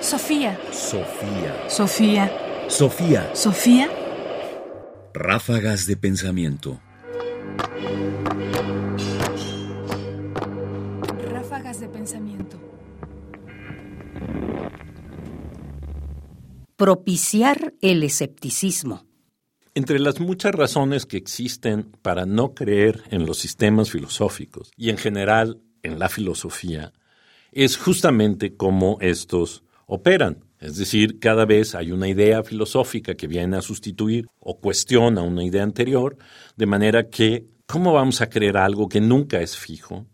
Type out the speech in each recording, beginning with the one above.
Sofía. Sofía. Sofía. Sofía. Sofía. Ráfagas de pensamiento. Ráfagas de pensamiento. Propiciar el escepticismo. Entre las muchas razones que existen para no creer en los sistemas filosóficos y en general en la filosofía, es justamente cómo estos operan. Es decir, cada vez hay una idea filosófica que viene a sustituir o cuestiona una idea anterior, de manera que, ¿cómo vamos a creer algo que nunca es fijo?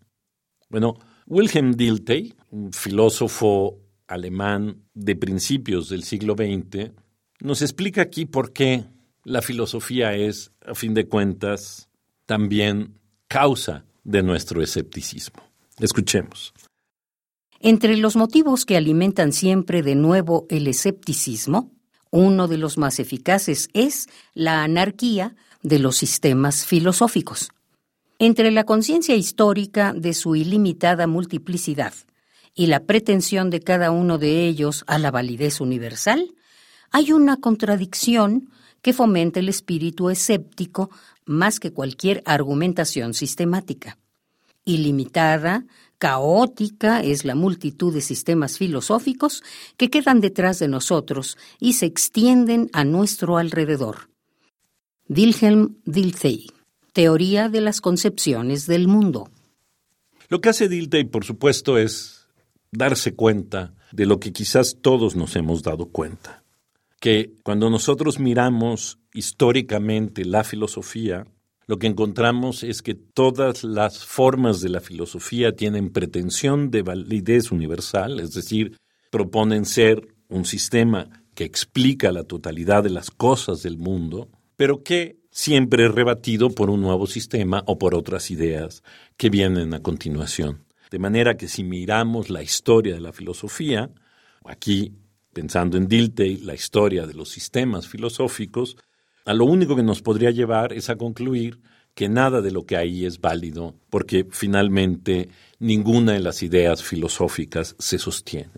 Bueno, Wilhelm Dilthey, un filósofo alemán de principios del siglo XX, nos explica aquí por qué la filosofía es, a fin de cuentas, también causa de nuestro escepticismo. Escuchemos. Entre los motivos que alimentan siempre de nuevo el escepticismo, uno de los más eficaces es la anarquía de los sistemas filosóficos. Entre la conciencia histórica de su ilimitada multiplicidad y la pretensión de cada uno de ellos a la validez universal, hay una contradicción que fomenta el espíritu escéptico más que cualquier argumentación sistemática. Ilimitada, caótica es la multitud de sistemas filosóficos que quedan detrás de nosotros y se extienden a nuestro alrededor. Wilhelm Dilthey, Teoría de las concepciones del mundo. Lo que hace Dilthey, por supuesto, es darse cuenta de lo que quizás todos nos hemos dado cuenta, que cuando nosotros miramos históricamente la filosofía, lo que encontramos es que todas las formas de la filosofía tienen pretensión de validez universal, es decir, proponen ser un sistema que explica la totalidad de las cosas del mundo, pero que siempre es rebatido por un nuevo sistema o por otras ideas que vienen a continuación. De manera que si miramos la historia de la filosofía, aquí pensando en Dilthey, la historia de los sistemas filosóficos, a lo único que nos podría llevar es a concluir que nada de lo que hay es válido, porque finalmente ninguna de las ideas filosóficas se sostiene.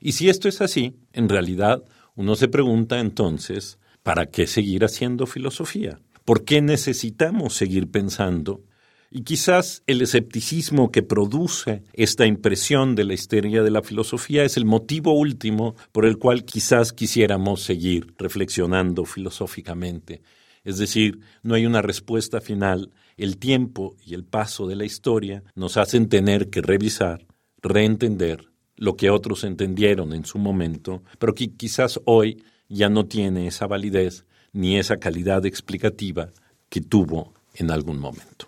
Y si esto es así, en realidad uno se pregunta entonces, ¿para qué seguir haciendo filosofía? ¿Por qué necesitamos seguir pensando y quizás el escepticismo que produce esta impresión de la histeria de la filosofía es el motivo último por el cual quizás quisiéramos seguir reflexionando filosóficamente. Es decir, no hay una respuesta final. El tiempo y el paso de la historia nos hacen tener que revisar, reentender lo que otros entendieron en su momento, pero que quizás hoy ya no tiene esa validez ni esa calidad explicativa que tuvo en algún momento.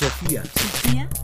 Sofía. Sofía. Sofía. Sofía.